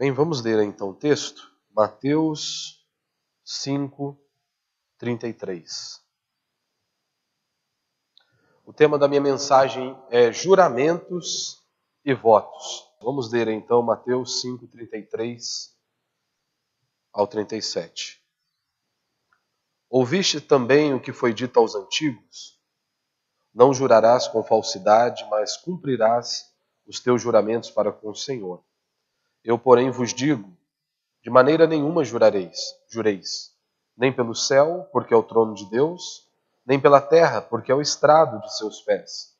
Bem, vamos ler então o texto. Mateus 5, 33. O tema da minha mensagem é juramentos e votos. Vamos ler então Mateus 5, 33 ao 37. Ouviste também o que foi dito aos antigos? Não jurarás com falsidade, mas cumprirás os teus juramentos para com o Senhor. Eu, porém, vos digo: de maneira nenhuma jurareis, jureis, nem pelo céu, porque é o trono de Deus, nem pela terra, porque é o estrado de seus pés,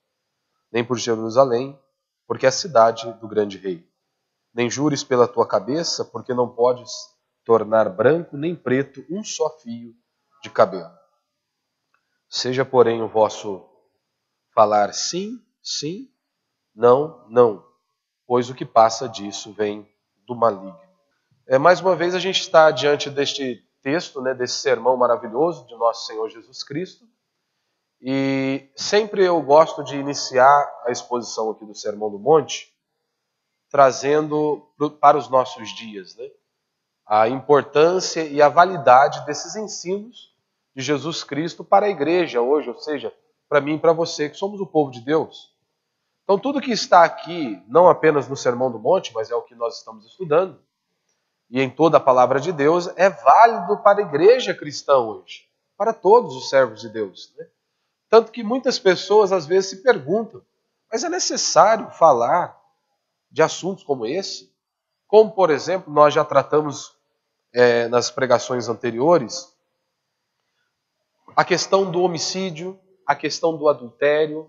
nem por Jerusalém, porque é a cidade do grande rei. Nem jures pela tua cabeça, porque não podes tornar branco nem preto um só fio de cabelo. Seja, porém, o vosso falar sim, sim, não, não, pois o que passa disso vem do maligno. É, mais uma vez a gente está diante deste texto, né, desse sermão maravilhoso de nosso Senhor Jesus Cristo. E sempre eu gosto de iniciar a exposição aqui do Sermão do Monte trazendo para os nossos dias né, a importância e a validade desses ensinos de Jesus Cristo para a igreja hoje, ou seja, para mim e para você, que somos o povo de Deus. Então, tudo que está aqui, não apenas no Sermão do Monte, mas é o que nós estamos estudando, e em toda a palavra de Deus, é válido para a igreja cristã hoje, para todos os servos de Deus. Né? Tanto que muitas pessoas às vezes se perguntam: mas é necessário falar de assuntos como esse? Como, por exemplo, nós já tratamos é, nas pregações anteriores, a questão do homicídio, a questão do adultério.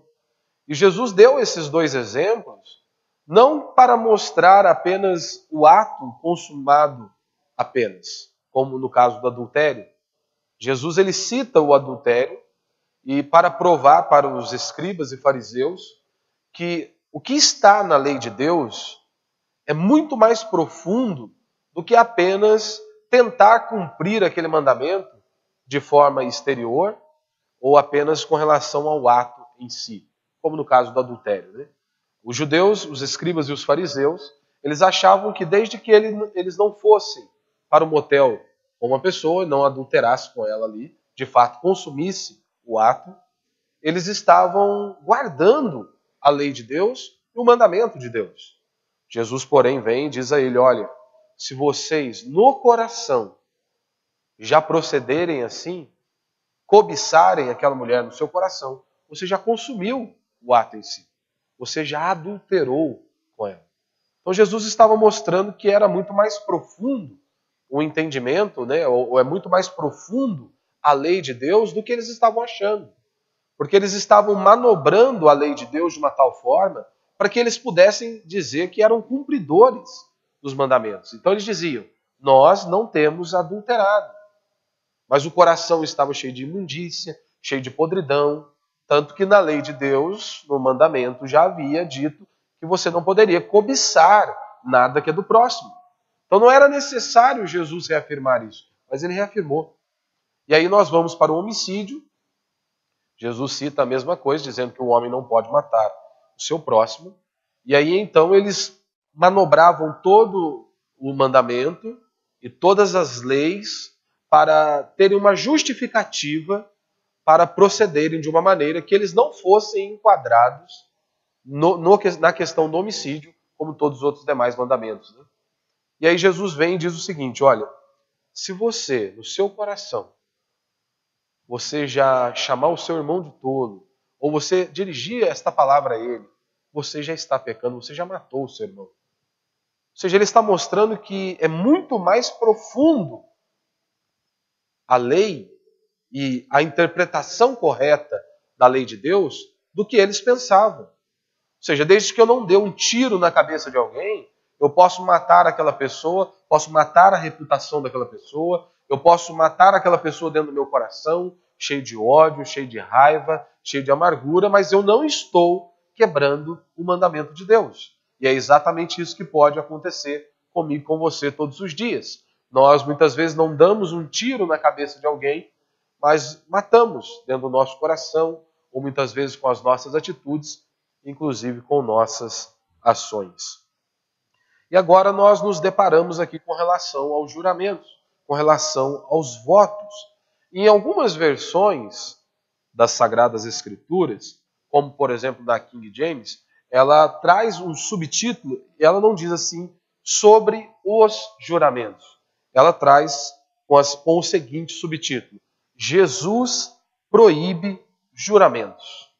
E Jesus deu esses dois exemplos não para mostrar apenas o ato consumado apenas, como no caso do adultério. Jesus ele cita o adultério e para provar para os escribas e fariseus que o que está na lei de Deus é muito mais profundo do que apenas tentar cumprir aquele mandamento de forma exterior ou apenas com relação ao ato em si, como no caso do adultério. Né? Os judeus, os escribas e os fariseus, eles achavam que desde que eles não fossem para o motel com uma pessoa, não adulterasse com ela ali, de fato consumisse o ato, eles estavam guardando a lei de Deus e o mandamento de Deus. Jesus, porém, vem e diz a ele: Olha, se vocês no coração já procederem assim, cobiçarem aquela mulher no seu coração, você já consumiu o ato em si você já adulterou com ela. Então Jesus estava mostrando que era muito mais profundo o entendimento, né, ou é muito mais profundo a lei de Deus do que eles estavam achando. Porque eles estavam manobrando a lei de Deus de uma tal forma para que eles pudessem dizer que eram cumpridores dos mandamentos. Então eles diziam: Nós não temos adulterado. Mas o coração estava cheio de imundícia, cheio de podridão, tanto que na lei de Deus, no mandamento, já havia dito que você não poderia cobiçar nada que é do próximo. Então não era necessário Jesus reafirmar isso, mas ele reafirmou. E aí nós vamos para o homicídio. Jesus cita a mesma coisa, dizendo que o homem não pode matar o seu próximo. E aí então eles manobravam todo o mandamento e todas as leis para terem uma justificativa para procederem de uma maneira que eles não fossem enquadrados no, no, na questão do homicídio, como todos os outros demais mandamentos. Né? E aí Jesus vem e diz o seguinte: olha, se você, no seu coração, você já chamar o seu irmão de tolo, ou você dirigir esta palavra a ele, você já está pecando, você já matou o seu irmão. Ou seja, ele está mostrando que é muito mais profundo a lei e a interpretação correta da lei de Deus do que eles pensavam. Ou seja, desde que eu não dê um tiro na cabeça de alguém, eu posso matar aquela pessoa, posso matar a reputação daquela pessoa, eu posso matar aquela pessoa dentro do meu coração, cheio de ódio, cheio de raiva, cheio de amargura, mas eu não estou quebrando o mandamento de Deus. E é exatamente isso que pode acontecer comigo, com você todos os dias. Nós muitas vezes não damos um tiro na cabeça de alguém, mas matamos dentro do nosso coração, ou muitas vezes com as nossas atitudes, inclusive com nossas ações. E agora nós nos deparamos aqui com relação aos juramentos, com relação aos votos. Em algumas versões das Sagradas Escrituras, como por exemplo da King James, ela traz um subtítulo, ela não diz assim, sobre os juramentos. Ela traz com, as, com o seguinte subtítulo: Jesus proíbe juramentos.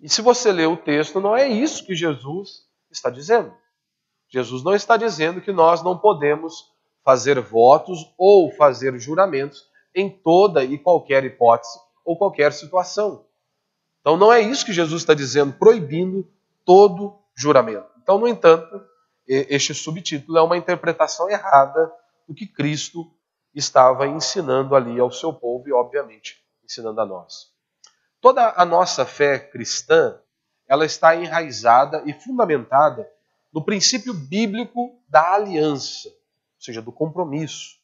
E se você ler o texto, não é isso que Jesus está dizendo. Jesus não está dizendo que nós não podemos fazer votos ou fazer juramentos em toda e qualquer hipótese ou qualquer situação. Então não é isso que Jesus está dizendo, proibindo todo juramento. Então, no entanto, este subtítulo é uma interpretação errada do que Cristo estava ensinando ali ao seu povo e, obviamente, ensinando a nós. Toda a nossa fé cristã, ela está enraizada e fundamentada no princípio bíblico da aliança, ou seja, do compromisso.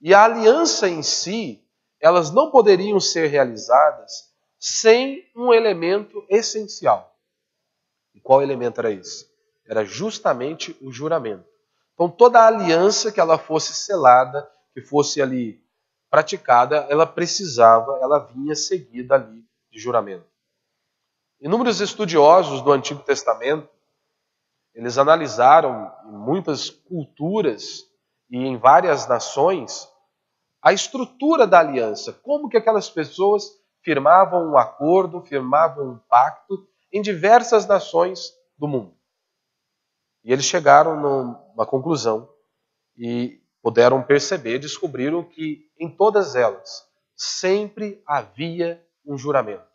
E a aliança em si, elas não poderiam ser realizadas sem um elemento essencial. E qual elemento era esse? Era justamente o juramento. Então toda a aliança que ela fosse selada, que fosse ali praticada, ela precisava, ela vinha seguida ali de juramento. Inúmeros estudiosos do Antigo Testamento eles analisaram em muitas culturas e em várias nações a estrutura da aliança, como que aquelas pessoas firmavam um acordo, firmavam um pacto em diversas nações do mundo. E eles chegaram numa conclusão e puderam perceber, descobriram que em todas elas sempre havia um juramento.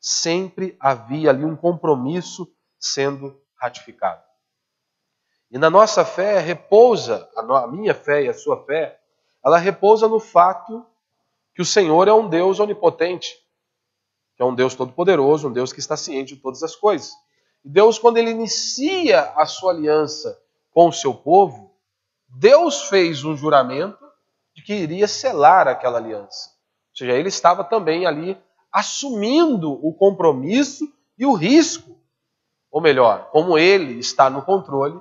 Sempre havia ali um compromisso sendo ratificado. E na nossa fé repousa, a minha fé e a sua fé, ela repousa no fato que o Senhor é um Deus onipotente, que é um Deus todo-poderoso, um Deus que está ciente de todas as coisas. E Deus, quando ele inicia a sua aliança com o seu povo, Deus fez um juramento de que iria selar aquela aliança. Ou seja, ele estava também ali assumindo o compromisso e o risco. Ou melhor, como ele está no controle,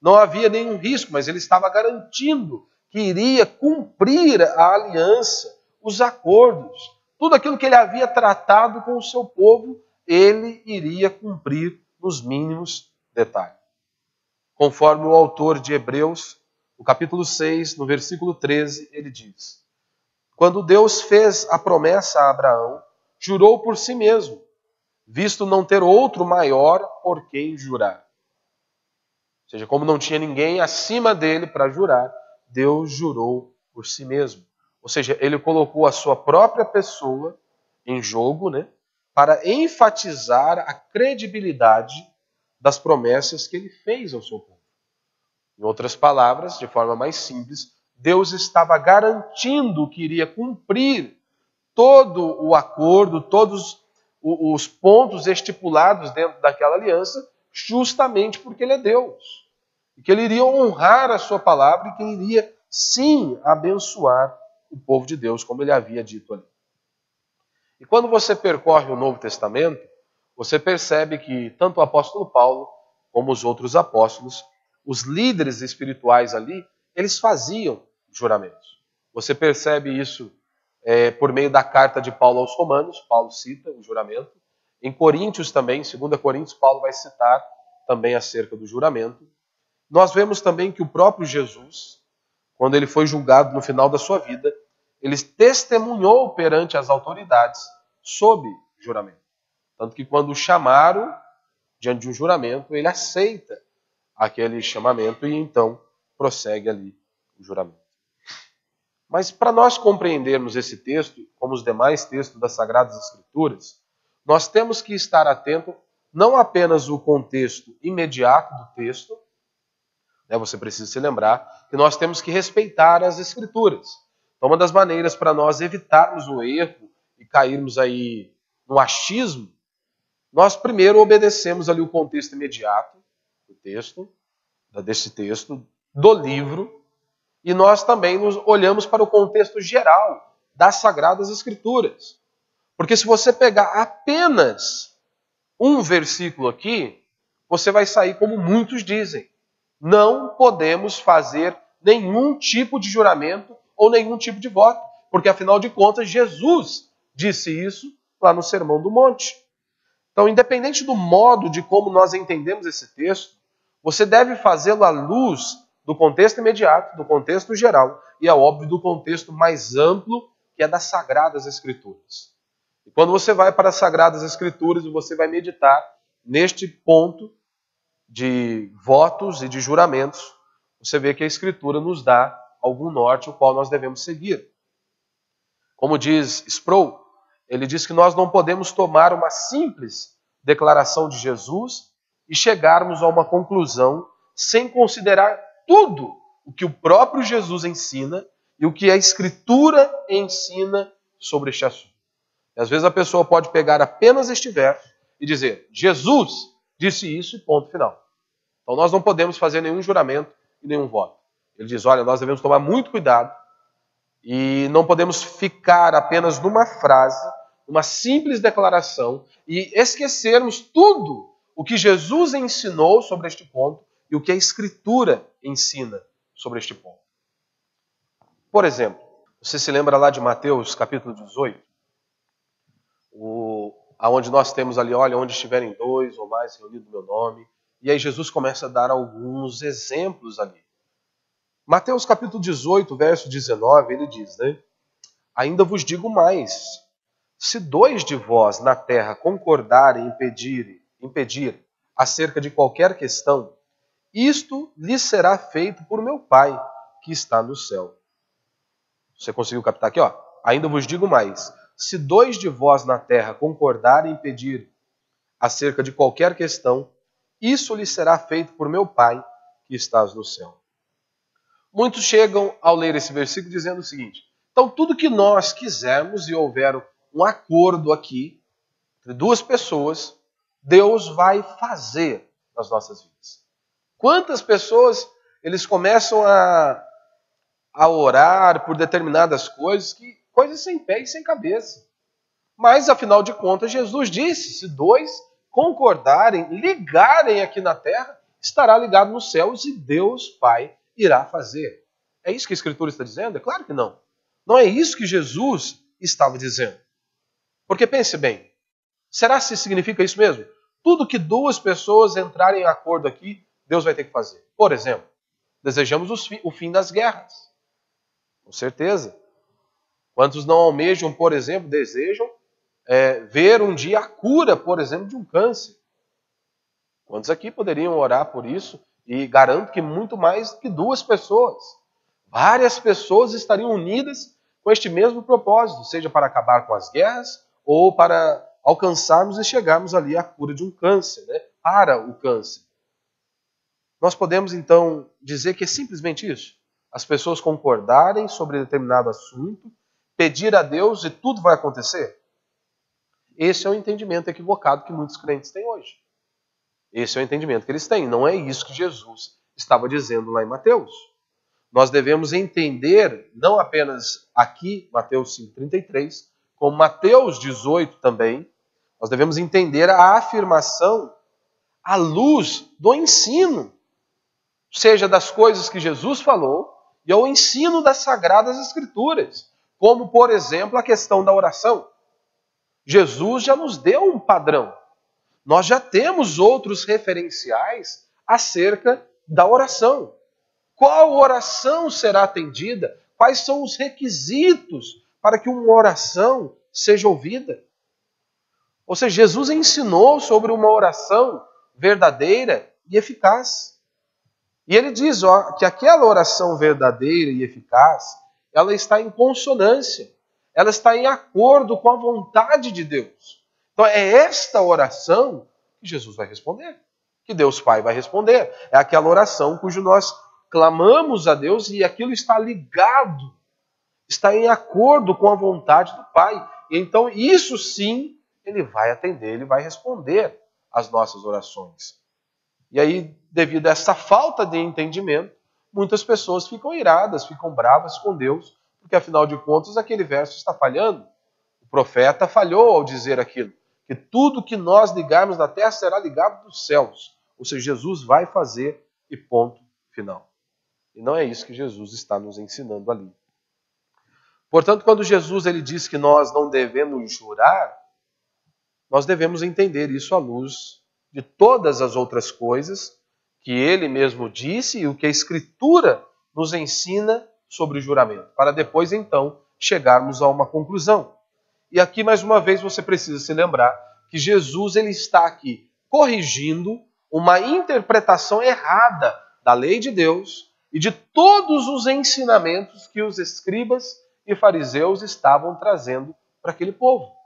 não havia nenhum risco, mas ele estava garantindo que iria cumprir a aliança, os acordos, tudo aquilo que ele havia tratado com o seu povo, ele iria cumprir nos mínimos detalhes. Conforme o autor de Hebreus, no capítulo 6, no versículo 13, ele diz: Quando Deus fez a promessa a Abraão, jurou por si mesmo, visto não ter outro maior por quem jurar seja, como não tinha ninguém acima dele para jurar, Deus jurou por si mesmo. Ou seja, ele colocou a sua própria pessoa em jogo, né, para enfatizar a credibilidade das promessas que ele fez ao seu povo. Em outras palavras, de forma mais simples, Deus estava garantindo que iria cumprir todo o acordo, todos os pontos estipulados dentro daquela aliança, justamente porque ele é Deus e que ele iria honrar a sua palavra e que ele iria, sim, abençoar o povo de Deus, como ele havia dito ali. E quando você percorre o Novo Testamento, você percebe que tanto o apóstolo Paulo como os outros apóstolos, os líderes espirituais ali, eles faziam juramentos. Você percebe isso é, por meio da carta de Paulo aos Romanos, Paulo cita o juramento. Em Coríntios também, 2 Coríntios, Paulo vai citar também acerca do juramento. Nós vemos também que o próprio Jesus, quando ele foi julgado no final da sua vida, ele testemunhou perante as autoridades sob juramento. Tanto que quando o chamaram diante de um juramento, ele aceita aquele chamamento e então prossegue ali o juramento. Mas para nós compreendermos esse texto, como os demais textos das Sagradas Escrituras, nós temos que estar atento não apenas o contexto imediato do texto, né, você precisa se lembrar que nós temos que respeitar as Escrituras. Então, uma das maneiras para nós evitarmos o erro e cairmos aí no achismo, nós primeiro obedecemos ali o contexto imediato do texto, desse texto, do livro, e nós também nos olhamos para o contexto geral das Sagradas Escrituras. Porque se você pegar apenas um versículo aqui, você vai sair como muitos dizem não podemos fazer nenhum tipo de juramento ou nenhum tipo de voto, porque afinal de contas Jesus disse isso lá no Sermão do Monte. Então, independente do modo de como nós entendemos esse texto, você deve fazê-lo à luz do contexto imediato, do contexto geral e, é óbvio, do contexto mais amplo, que é das Sagradas Escrituras. E quando você vai para as Sagradas Escrituras e você vai meditar neste ponto de votos e de juramentos, você vê que a Escritura nos dá algum norte o qual nós devemos seguir. Como diz Sproul, ele diz que nós não podemos tomar uma simples declaração de Jesus e chegarmos a uma conclusão sem considerar tudo o que o próprio Jesus ensina e o que a Escritura ensina sobre este assunto. E às vezes a pessoa pode pegar apenas este verso e dizer: Jesus disse isso e ponto final. Então nós não podemos fazer nenhum juramento e nenhum voto. Ele diz: olha, nós devemos tomar muito cuidado e não podemos ficar apenas numa frase uma simples declaração e esquecermos tudo o que Jesus ensinou sobre este ponto e o que a Escritura ensina sobre este ponto. Por exemplo, você se lembra lá de Mateus capítulo 18? O, aonde nós temos ali, olha, onde estiverem dois ou mais reunidos no meu nome. E aí Jesus começa a dar alguns exemplos ali. Mateus capítulo 18, verso 19, ele diz, né? Ainda vos digo mais, se dois de vós na terra concordarem em pedir, em pedir acerca de qualquer questão, isto lhes será feito por meu Pai que está no céu. Você conseguiu captar aqui, ó? Ainda vos digo mais: se dois de vós na terra concordarem em pedir acerca de qualquer questão, isso lhes será feito por meu Pai que estás no céu. Muitos chegam ao ler esse versículo dizendo o seguinte: então, tudo que nós quisermos e houver um acordo aqui entre duas pessoas, Deus vai fazer nas nossas vidas. Quantas pessoas eles começam a, a orar por determinadas coisas, que coisas sem pé e sem cabeça. Mas afinal de contas, Jesus disse: se dois concordarem, ligarem aqui na terra, estará ligado nos céus e Deus Pai irá fazer. É isso que a Escritura está dizendo? É claro que não. Não é isso que Jesus estava dizendo. Porque pense bem, será se significa isso mesmo? Tudo que duas pessoas entrarem em acordo aqui, Deus vai ter que fazer. Por exemplo, desejamos o fim das guerras. Com certeza. Quantos não almejam, por exemplo, desejam é, ver um dia a cura, por exemplo, de um câncer? Quantos aqui poderiam orar por isso? E garanto que muito mais que duas pessoas. Várias pessoas estariam unidas com este mesmo propósito, seja para acabar com as guerras ou para alcançarmos e chegarmos ali à cura de um câncer, né? para o câncer. Nós podemos então dizer que é simplesmente isso. As pessoas concordarem sobre determinado assunto, pedir a Deus e tudo vai acontecer? Esse é o entendimento equivocado que muitos crentes têm hoje. Esse é o entendimento que eles têm. Não é isso que Jesus estava dizendo lá em Mateus. Nós devemos entender, não apenas aqui, Mateus 5,33, como Mateus 18 também, nós devemos entender a afirmação à luz do ensino, seja das coisas que Jesus falou e ao ensino das Sagradas Escrituras, como, por exemplo, a questão da oração. Jesus já nos deu um padrão. Nós já temos outros referenciais acerca da oração. Qual oração será atendida? Quais são os requisitos para que uma oração seja ouvida. Ou seja, Jesus ensinou sobre uma oração verdadeira e eficaz. E ele diz ó, que aquela oração verdadeira e eficaz, ela está em consonância, ela está em acordo com a vontade de Deus. Então é esta oração que Jesus vai responder, que Deus Pai vai responder. É aquela oração cujo nós clamamos a Deus e aquilo está ligado está em acordo com a vontade do Pai. Então, isso sim, ele vai atender, ele vai responder às nossas orações. E aí, devido a essa falta de entendimento, muitas pessoas ficam iradas, ficam bravas com Deus, porque afinal de contas aquele verso está falhando. O profeta falhou ao dizer aquilo, que tudo que nós ligarmos na terra será ligado dos céus. Ou seja, Jesus vai fazer e ponto final. E não é isso que Jesus está nos ensinando ali. Portanto, quando Jesus ele diz que nós não devemos jurar, nós devemos entender isso à luz de todas as outras coisas que ele mesmo disse e o que a Escritura nos ensina sobre o juramento, para depois então chegarmos a uma conclusão. E aqui mais uma vez você precisa se lembrar que Jesus ele está aqui corrigindo uma interpretação errada da lei de Deus e de todos os ensinamentos que os escribas e fariseus estavam trazendo para aquele povo.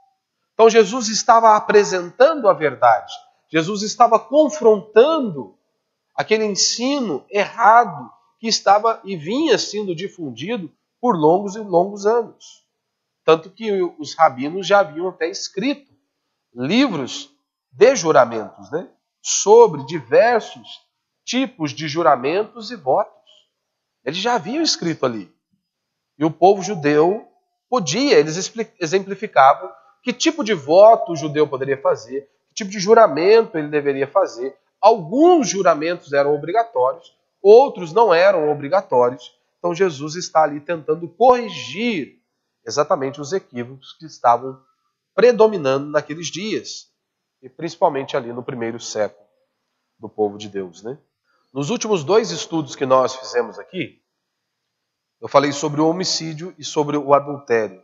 Então Jesus estava apresentando a verdade, Jesus estava confrontando aquele ensino errado que estava e vinha sendo difundido por longos e longos anos. Tanto que os rabinos já haviam até escrito livros de juramentos, né? sobre diversos tipos de juramentos e votos. Eles já haviam escrito ali. E o povo judeu podia, eles exemplificavam que tipo de voto o judeu poderia fazer, que tipo de juramento ele deveria fazer. Alguns juramentos eram obrigatórios, outros não eram obrigatórios. Então Jesus está ali tentando corrigir exatamente os equívocos que estavam predominando naqueles dias, e principalmente ali no primeiro século do povo de Deus, né? Nos últimos dois estudos que nós fizemos aqui, eu falei sobre o homicídio e sobre o adultério.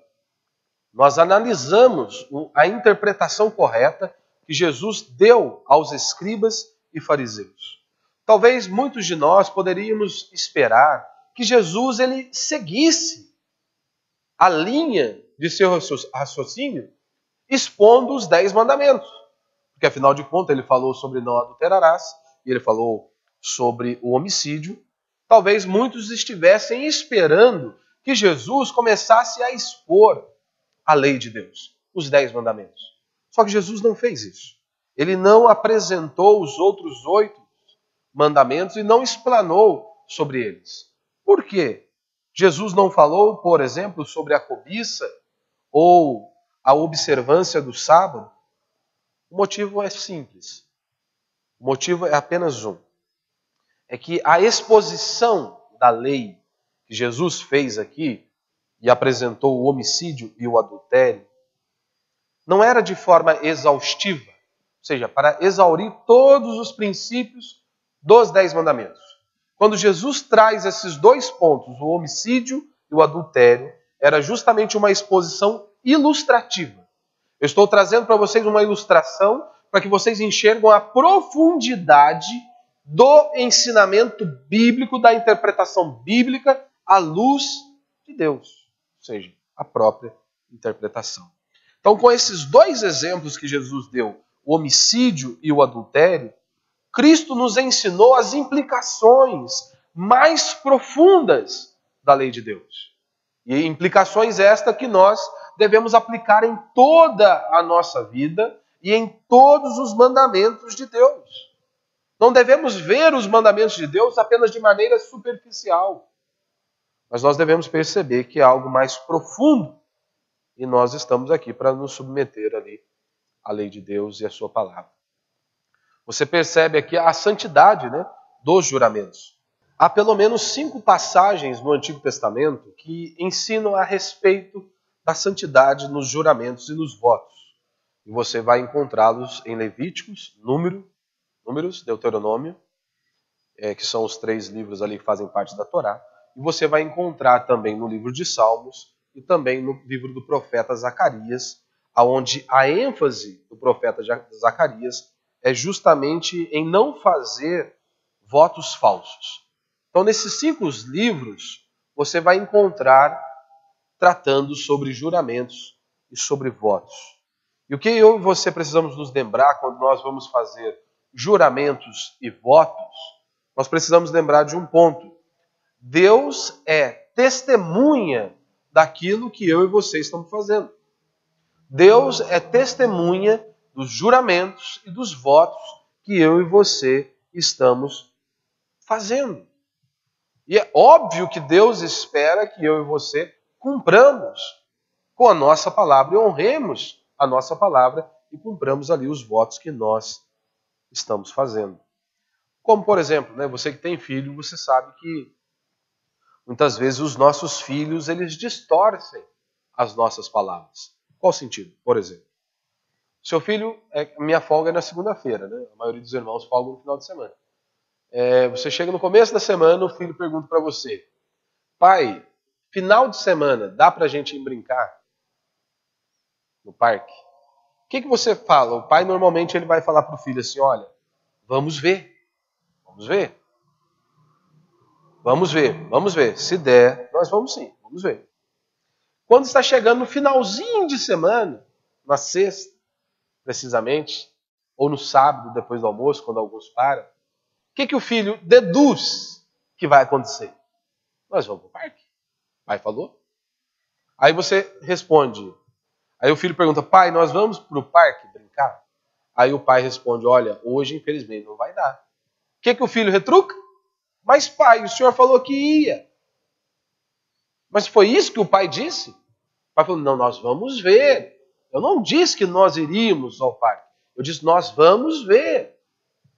Nós analisamos a interpretação correta que Jesus deu aos escribas e fariseus. Talvez muitos de nós poderíamos esperar que Jesus ele seguisse a linha de seu raciocínio expondo os dez mandamentos. Porque afinal de contas ele falou sobre não adulterarás e ele falou sobre o homicídio. Talvez muitos estivessem esperando que Jesus começasse a expor a lei de Deus, os dez mandamentos. Só que Jesus não fez isso. Ele não apresentou os outros oito mandamentos e não explanou sobre eles. Por quê? Jesus não falou, por exemplo, sobre a cobiça ou a observância do sábado? O motivo é simples. O motivo é apenas um. É que a exposição da lei que Jesus fez aqui e apresentou o homicídio e o adultério não era de forma exaustiva, ou seja, para exaurir todos os princípios dos Dez Mandamentos. Quando Jesus traz esses dois pontos, o homicídio e o adultério, era justamente uma exposição ilustrativa. Eu estou trazendo para vocês uma ilustração para que vocês enxergam a profundidade do ensinamento bíblico, da interpretação bíblica à luz de Deus, seja, a própria interpretação. Então, com esses dois exemplos que Jesus deu, o homicídio e o adultério, Cristo nos ensinou as implicações mais profundas da lei de Deus. E implicações estas que nós devemos aplicar em toda a nossa vida e em todos os mandamentos de Deus. Não devemos ver os mandamentos de Deus apenas de maneira superficial. Mas nós devemos perceber que é algo mais profundo. E nós estamos aqui para nos submeter ali à lei de Deus e à sua palavra. Você percebe aqui a santidade né, dos juramentos. Há pelo menos cinco passagens no Antigo Testamento que ensinam a respeito da santidade nos juramentos e nos votos. E você vai encontrá-los em Levíticos, Número, Números, Deuteronômio, é, que são os três livros ali que fazem parte da Torá. E você vai encontrar também no livro de Salmos e também no livro do profeta Zacarias, aonde a ênfase do profeta Zacarias é justamente em não fazer votos falsos. Então, nesses cinco livros, você vai encontrar tratando sobre juramentos e sobre votos. E o que eu e você precisamos nos lembrar quando nós vamos fazer juramentos e votos, nós precisamos lembrar de um ponto. Deus é testemunha daquilo que eu e você estamos fazendo. Deus é testemunha dos juramentos e dos votos que eu e você estamos fazendo. E é óbvio que Deus espera que eu e você cumpramos com a nossa palavra e honremos a nossa palavra e cumpramos ali os votos que nós estamos fazendo. Como, por exemplo, né, você que tem filho, você sabe que muitas vezes os nossos filhos eles distorcem as nossas palavras. Qual sentido? Por exemplo, seu filho, é, minha folga é na segunda-feira, né? A maioria dos irmãos folgam no final de semana. É, você chega no começo da semana, o filho pergunta para você: Pai, final de semana, dá para gente ir brincar no parque? O que, que você fala? O pai normalmente ele vai falar para o filho assim: Olha, vamos ver, vamos ver. Vamos ver, vamos ver. Se der, nós vamos sim, vamos ver. Quando está chegando no finalzinho de semana, na sexta, precisamente, ou no sábado, depois do almoço, quando alguns param, o que, que o filho deduz que vai acontecer? Nós vamos para o parque. O pai falou. Aí você responde. Aí o filho pergunta, pai, nós vamos para o parque brincar? Aí o pai responde, olha, hoje infelizmente não vai dar. O que, que o filho retruca? Mas pai, o senhor falou que ia. Mas foi isso que o pai disse? O pai falou, não, nós vamos ver. Eu não disse que nós iríamos ao parque. Eu disse, nós vamos ver.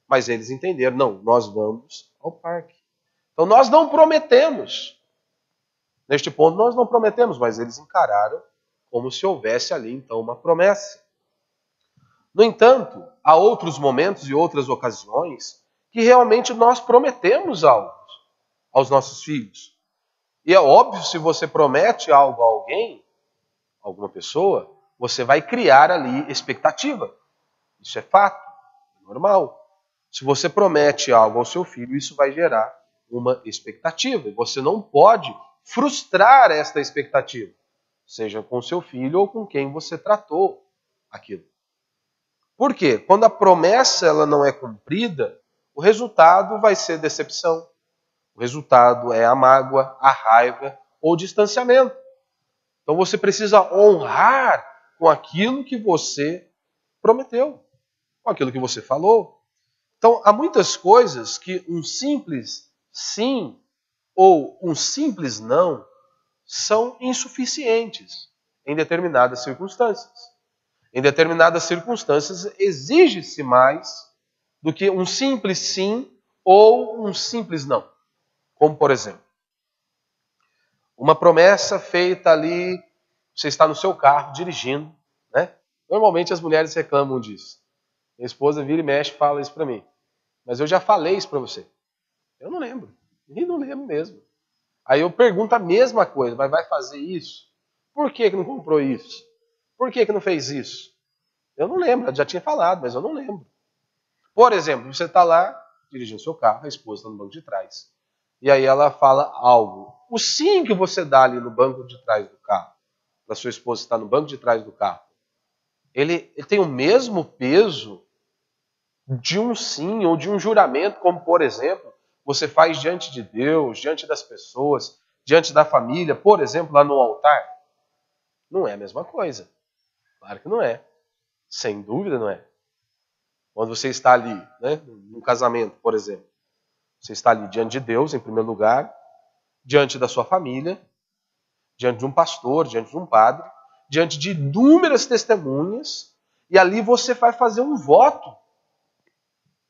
Mas eles entenderam, não, nós vamos ao parque. Então nós não prometemos. Neste ponto nós não prometemos, mas eles encararam como se houvesse ali então uma promessa. No entanto, há outros momentos e outras ocasiões que realmente nós prometemos algo aos nossos filhos. E é óbvio, se você promete algo a alguém, alguma pessoa, você vai criar ali expectativa. Isso é fato, é normal. Se você promete algo ao seu filho, isso vai gerar uma expectativa. Você não pode frustrar esta expectativa, seja com seu filho ou com quem você tratou aquilo. Por quê? Quando a promessa ela não é cumprida, o resultado vai ser decepção. O resultado é a mágoa, a raiva ou distanciamento. Então você precisa honrar com aquilo que você prometeu, com aquilo que você falou. Então, há muitas coisas que um simples sim ou um simples não são insuficientes em determinadas circunstâncias. Em determinadas circunstâncias, exige-se mais do que um simples sim ou um simples não. Como, por exemplo, uma promessa feita ali, você está no seu carro dirigindo, né? Normalmente as mulheres reclamam disso. Minha esposa vira e mexe fala isso para mim. Mas eu já falei isso para você. Eu não lembro. E não lembro mesmo. Aí eu pergunto a mesma coisa, mas vai fazer isso? Por que, que não comprou isso? Por que, que não fez isso? Eu não lembro, eu já tinha falado, mas eu não lembro. Por exemplo, você está lá dirigindo seu carro, a esposa está no banco de trás. E aí ela fala algo. O sim que você dá ali no banco de trás do carro, para sua esposa estar no banco de trás do carro, ele, ele tem o mesmo peso de um sim ou de um juramento, como por exemplo, você faz diante de Deus, diante das pessoas, diante da família, por exemplo, lá no altar? Não é a mesma coisa. Claro que não é. Sem dúvida não é. Quando você está ali, né, num casamento, por exemplo, você está ali diante de Deus, em primeiro lugar, diante da sua família, diante de um pastor, diante de um padre, diante de inúmeras testemunhas, e ali você vai fazer um voto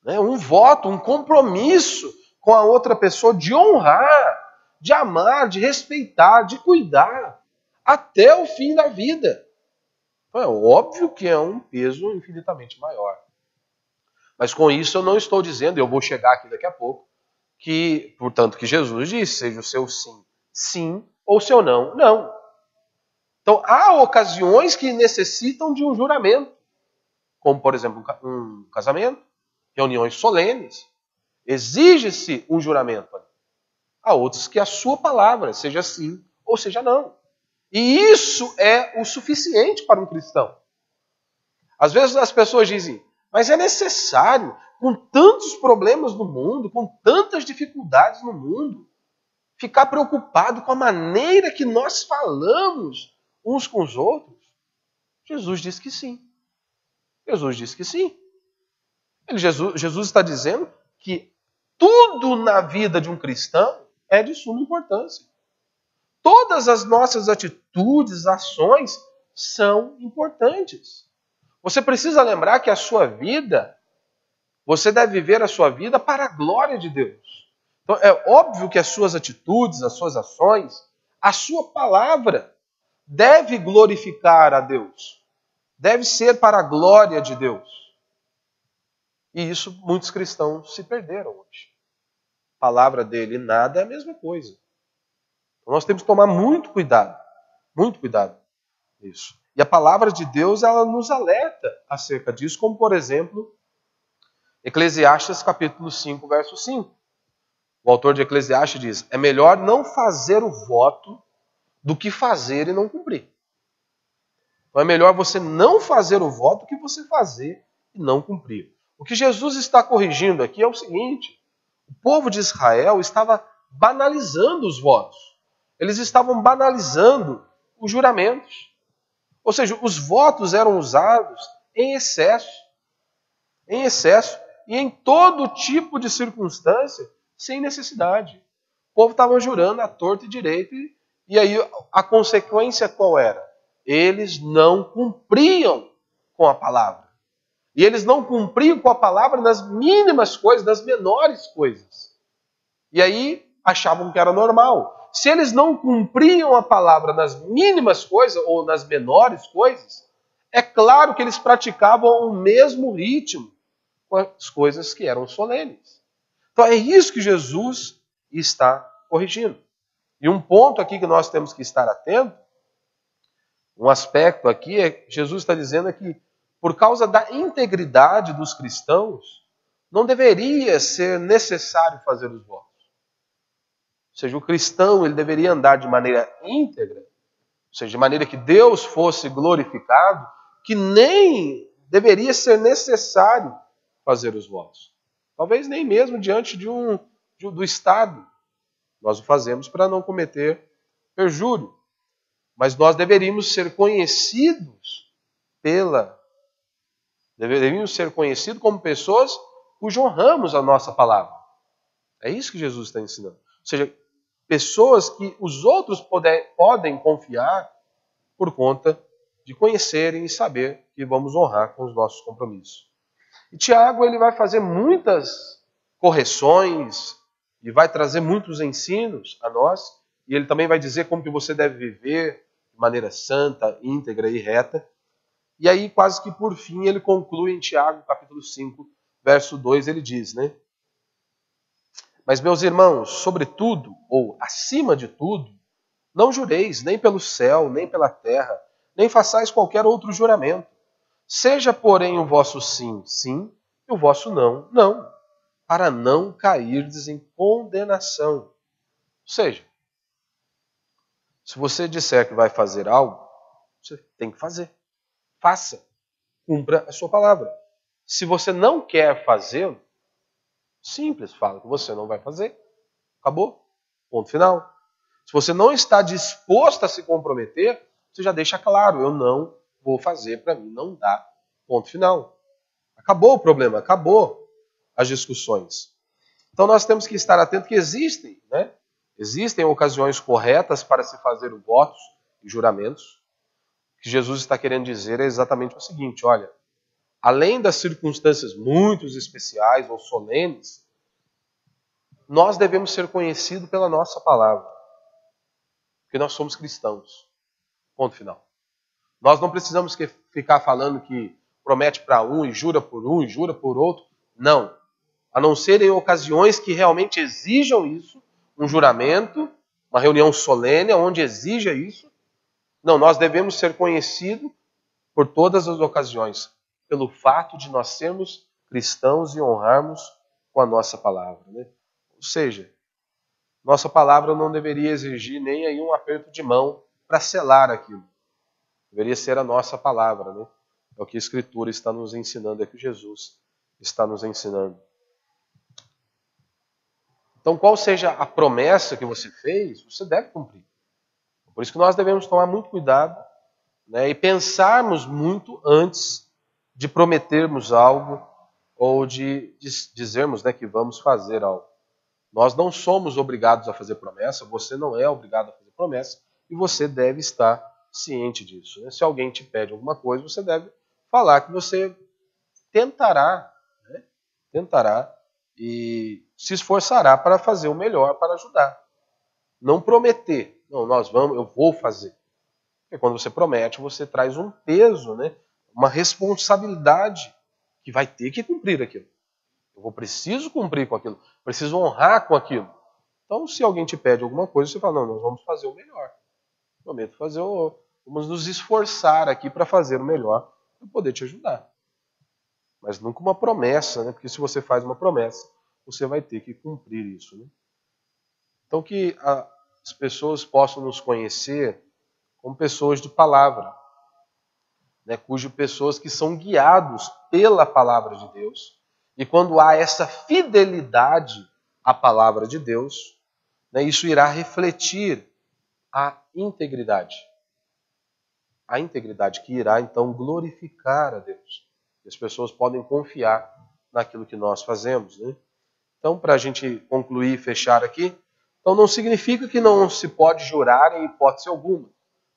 né, um voto, um compromisso com a outra pessoa de honrar, de amar, de respeitar, de cuidar até o fim da vida. Então, é óbvio que é um peso infinitamente maior. Mas com isso eu não estou dizendo, eu vou chegar aqui daqui a pouco, que, portanto, que Jesus disse, seja o seu sim, sim, ou seu não, não. Então, há ocasiões que necessitam de um juramento, como, por exemplo, um casamento, reuniões solenes, exige-se um juramento. Há outros que a sua palavra seja sim ou seja não. E isso é o suficiente para um cristão. Às vezes as pessoas dizem, mas é necessário, com tantos problemas no mundo, com tantas dificuldades no mundo, ficar preocupado com a maneira que nós falamos uns com os outros? Jesus disse que sim. Jesus disse que sim. Jesus, Jesus está dizendo que tudo na vida de um cristão é de suma importância. Todas as nossas atitudes, ações são importantes. Você precisa lembrar que a sua vida Você deve viver a sua vida para a glória de Deus. Então é óbvio que as suas atitudes, as suas ações, a sua palavra deve glorificar a Deus. Deve ser para a glória de Deus. E isso muitos cristãos se perderam hoje. A palavra dele nada é a mesma coisa. Então nós temos que tomar muito cuidado, muito cuidado nisso. E a palavra de Deus ela nos alerta acerca disso, como por exemplo, Eclesiastes capítulo 5, verso 5. O autor de Eclesiastes diz: "É melhor não fazer o voto do que fazer e não cumprir". Então é melhor você não fazer o voto do que você fazer e não cumprir. O que Jesus está corrigindo aqui é o seguinte: o povo de Israel estava banalizando os votos. Eles estavam banalizando os juramentos. Ou seja, os votos eram usados em excesso. Em excesso e em todo tipo de circunstância, sem necessidade. O povo estava jurando a torto e direito, e aí a consequência qual era? Eles não cumpriam com a palavra. E eles não cumpriam com a palavra nas mínimas coisas, nas menores coisas. E aí achavam que era normal. Se eles não cumpriam a palavra nas mínimas coisas ou nas menores coisas, é claro que eles praticavam o mesmo ritmo com as coisas que eram solenes. Então é isso que Jesus está corrigindo. E um ponto aqui que nós temos que estar atento, um aspecto aqui é Jesus está dizendo que por causa da integridade dos cristãos, não deveria ser necessário fazer os votos. Ou seja, o cristão ele deveria andar de maneira íntegra, ou seja, de maneira que Deus fosse glorificado, que nem deveria ser necessário fazer os votos. Talvez nem mesmo diante de um de, do Estado. Nós o fazemos para não cometer perjúrio. Mas nós deveríamos ser conhecidos pela Deveríamos ser conhecidos como pessoas cujo honramos a nossa palavra. É isso que Jesus está ensinando. Ou seja, pessoas que os outros poder, podem confiar por conta de conhecerem e saber que vamos honrar com os nossos compromissos. E Tiago ele vai fazer muitas correções e vai trazer muitos ensinos a nós, e ele também vai dizer como que você deve viver de maneira santa, íntegra e reta. E aí, quase que por fim, ele conclui em Tiago, capítulo 5, verso 2, ele diz, né? Mas, meus irmãos, sobretudo, ou acima de tudo, não jureis nem pelo céu, nem pela terra, nem façais qualquer outro juramento. Seja, porém, o vosso sim, sim, e o vosso não, não, para não cairdes em condenação. Ou seja, se você disser que vai fazer algo, você tem que fazer faça. Cumpra a sua palavra. Se você não quer fazê-lo, simples, fala que você não vai fazer. Acabou. Ponto final. Se você não está disposto a se comprometer, você já deixa claro, eu não vou fazer, para mim não dá. Ponto final. Acabou o problema, acabou as discussões. Então nós temos que estar atentos que existem, né? Existem ocasiões corretas para se fazer votos e juramentos que Jesus está querendo dizer é exatamente o seguinte: olha, além das circunstâncias muito especiais ou solenes, nós devemos ser conhecidos pela nossa palavra, porque nós somos cristãos. Ponto final. Nós não precisamos ficar falando que promete para um e jura por um e jura por outro. Não. A não ser em ocasiões que realmente exijam isso, um juramento, uma reunião solene onde exija isso, não, nós devemos ser conhecidos por todas as ocasiões, pelo fato de nós sermos cristãos e honrarmos com a nossa palavra. Né? Ou seja, nossa palavra não deveria exigir nem aí um aperto de mão para selar aquilo. Deveria ser a nossa palavra. Né? É o que a Escritura está nos ensinando, é que Jesus está nos ensinando. Então, qual seja a promessa que você fez, você deve cumprir. Por isso que nós devemos tomar muito cuidado né, e pensarmos muito antes de prometermos algo ou de, dizermos né, que vamos fazer algo. Nós não somos obrigados a fazer promessa, você não é obrigado a fazer promessa e você deve estar ciente disso. Né? Se alguém te pede alguma coisa, você deve falar que você tentará, né? tentará e se esforçará para fazer o melhor para ajudar. Não prometer, não, nós vamos, eu vou fazer. Porque quando você promete, você traz um peso, né? Uma responsabilidade que vai ter que cumprir aquilo. Eu vou preciso cumprir com aquilo, preciso honrar com aquilo. Então, se alguém te pede alguma coisa, você fala: não, nós vamos fazer o melhor. Prometo fazer o. Vamos nos esforçar aqui para fazer o melhor para poder te ajudar. Mas nunca uma promessa, né? Porque se você faz uma promessa, você vai ter que cumprir isso. Né? Então, que as pessoas possam nos conhecer como pessoas de palavra, né? cujo pessoas que são guiados pela palavra de Deus. E quando há essa fidelidade à palavra de Deus, né? isso irá refletir a integridade. A integridade que irá então glorificar a Deus. As pessoas podem confiar naquilo que nós fazemos. Né? Então, para a gente concluir e fechar aqui, então não significa que não se pode jurar em hipótese alguma.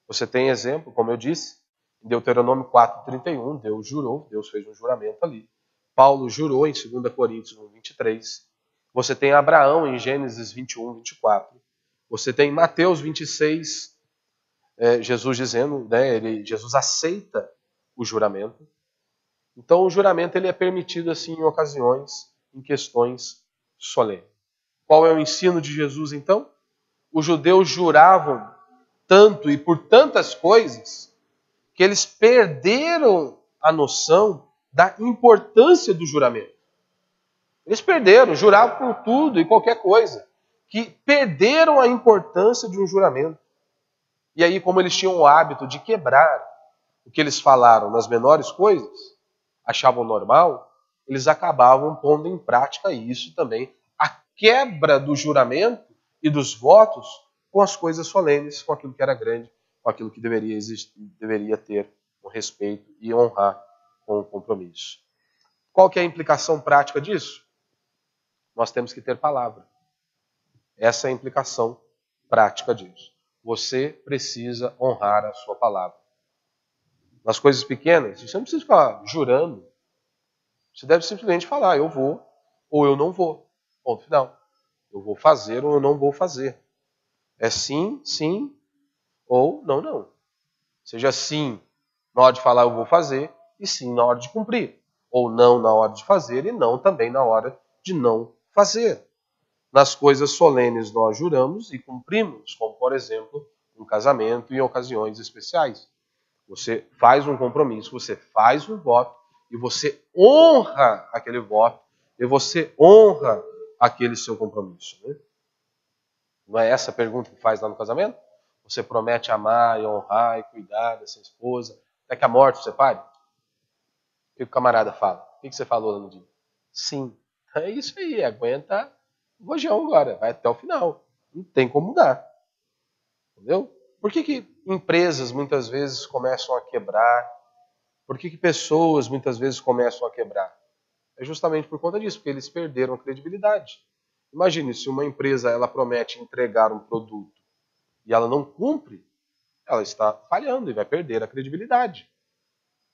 Você tem exemplo, como eu disse, Deuteronômio 4,31, Deus jurou, Deus fez um juramento ali. Paulo jurou em 2 Coríntios 1, 23. Você tem Abraão em Gênesis 21, 24. Você tem Mateus 26, é, Jesus dizendo, né, ele, Jesus aceita o juramento. Então o juramento ele é permitido assim em ocasiões, em questões solenes. Qual é o ensino de Jesus então? Os judeus juravam tanto e por tantas coisas que eles perderam a noção da importância do juramento. Eles perderam, juravam por tudo e qualquer coisa, que perderam a importância de um juramento. E aí, como eles tinham o hábito de quebrar o que eles falaram nas menores coisas, achavam normal, eles acabavam pondo em prática isso também, a quebra do juramento e dos votos com as coisas solenes, com aquilo que era grande, com aquilo que deveria, existir, deveria ter o respeito e honrar com o compromisso. Qual que é a implicação prática disso? Nós temos que ter palavra. Essa é a implicação prática disso. Você precisa honrar a sua palavra. Nas coisas pequenas, você não precisa ficar jurando. Você deve simplesmente falar: eu vou ou eu não vou. Ponto final. Eu vou fazer ou eu não vou fazer. É sim, sim ou não, não. Seja sim na hora de falar eu vou fazer e sim na hora de cumprir. Ou não na hora de fazer e não também na hora de não fazer. Nas coisas solenes nós juramos e cumprimos, como por exemplo, um casamento em ocasiões especiais. Você faz um compromisso, você faz um voto e você honra aquele voto e você honra aquele seu compromisso. Né? Não é essa a pergunta que faz lá no casamento? Você promete amar e honrar e cuidar dessa esposa até que a morte separe? O que o camarada fala? O que você falou lá no dia? Sim. É isso aí, aguenta o rojão agora, vai até o final. Não tem como mudar. Entendeu? Por que, que empresas muitas vezes começam a quebrar? Por que, que pessoas muitas vezes começam a quebrar? É justamente por conta disso, porque eles perderam a credibilidade. Imagine se uma empresa ela promete entregar um produto e ela não cumpre, ela está falhando e vai perder a credibilidade.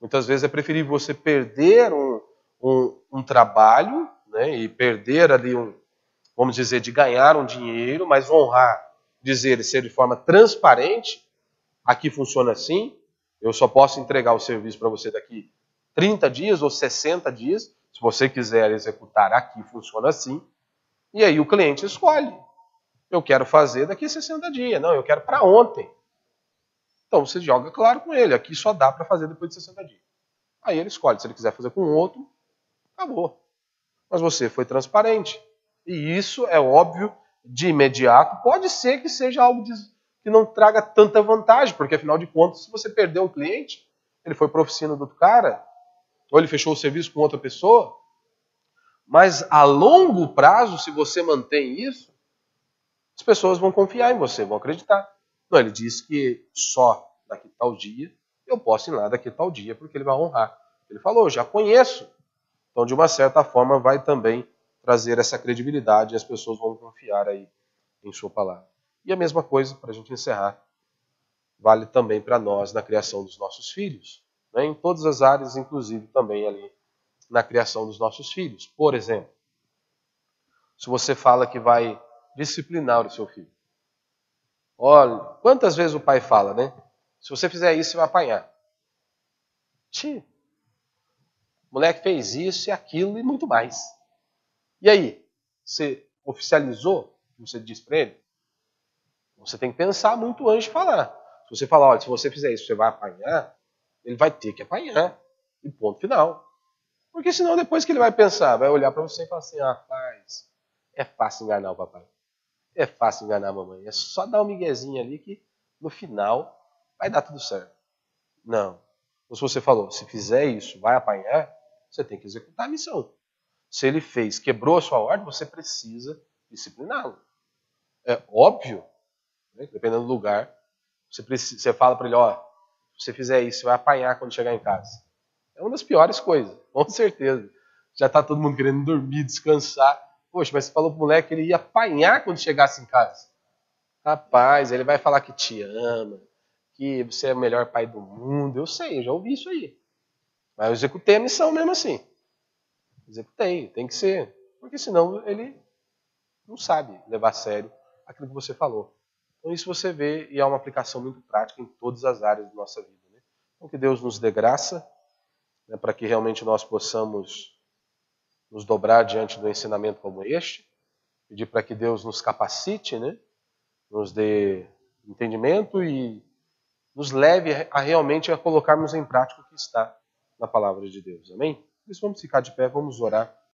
Muitas vezes é preferível você perder um, um, um trabalho né, e perder ali um, vamos dizer, de ganhar um dinheiro, mas honrar dizer e ser de forma transparente, aqui funciona assim, eu só posso entregar o serviço para você daqui 30 dias ou 60 dias, se você quiser executar aqui, funciona assim. E aí o cliente escolhe. Eu quero fazer daqui a 60 dias, não, eu quero para ontem. Então você joga claro com ele, aqui só dá para fazer depois de 60 dias. Aí ele escolhe, se ele quiser fazer com outro, acabou. Mas você foi transparente. E isso é óbvio de imediato, pode ser que seja algo que não traga tanta vantagem, porque afinal de contas, se você perdeu um cliente, ele foi para a oficina do outro cara, ou ele fechou o serviço com outra pessoa, mas a longo prazo, se você mantém isso, as pessoas vão confiar em você, vão acreditar. Não, ele diz que só daqui tal dia eu posso ir lá daqui tal dia, porque ele vai honrar. Ele falou, já conheço. Então, de uma certa forma, vai também trazer essa credibilidade e as pessoas vão confiar aí em sua palavra. E a mesma coisa, para a gente encerrar, vale também para nós na criação dos nossos filhos, né? em todas as áreas, inclusive também ali na criação dos nossos filhos. Por exemplo, se você fala que vai disciplinar o seu filho. Olha, quantas vezes o pai fala, né? Se você fizer isso, você vai apanhar. Tchê, o moleque fez isso e aquilo e muito mais. E aí? Você oficializou o que você disse para ele? Você tem que pensar muito antes de falar. Se você falar, olha, se você fizer isso, você vai apanhar, ele vai ter que apanhar. E ponto final. Porque senão depois que ele vai pensar, vai olhar para você e falar assim, rapaz, é fácil enganar o papai. É fácil enganar a mamãe. É só dar um miguezinho ali que no final vai dar tudo certo. Não. Ou se você falou, se fizer isso, vai apanhar, você tem que executar a missão. Se ele fez, quebrou a sua ordem, você precisa discipliná-lo. É óbvio, né, dependendo do lugar, você, precisa, você fala para ele, ó, se você fizer isso, você vai apanhar quando chegar em casa. É uma das piores coisas, com certeza. Já está todo mundo querendo dormir, descansar. Poxa, mas você falou pro moleque que ele ia apanhar quando chegasse em casa. Rapaz, ele vai falar que te ama, que você é o melhor pai do mundo. Eu sei, eu já ouvi isso aí. Mas eu executei a missão mesmo assim. Executei, tem que ser. Porque senão ele não sabe levar a sério aquilo que você falou. Então isso você vê e é uma aplicação muito prática em todas as áreas da nossa vida. Né? Então que Deus nos dê graça né, para que realmente nós possamos nos dobrar diante do ensinamento como este, pedir para que Deus nos capacite, né, nos dê entendimento e nos leve a realmente a colocarmos em prática o que está na palavra de Deus. Amém? Por isso vamos ficar de pé, vamos orar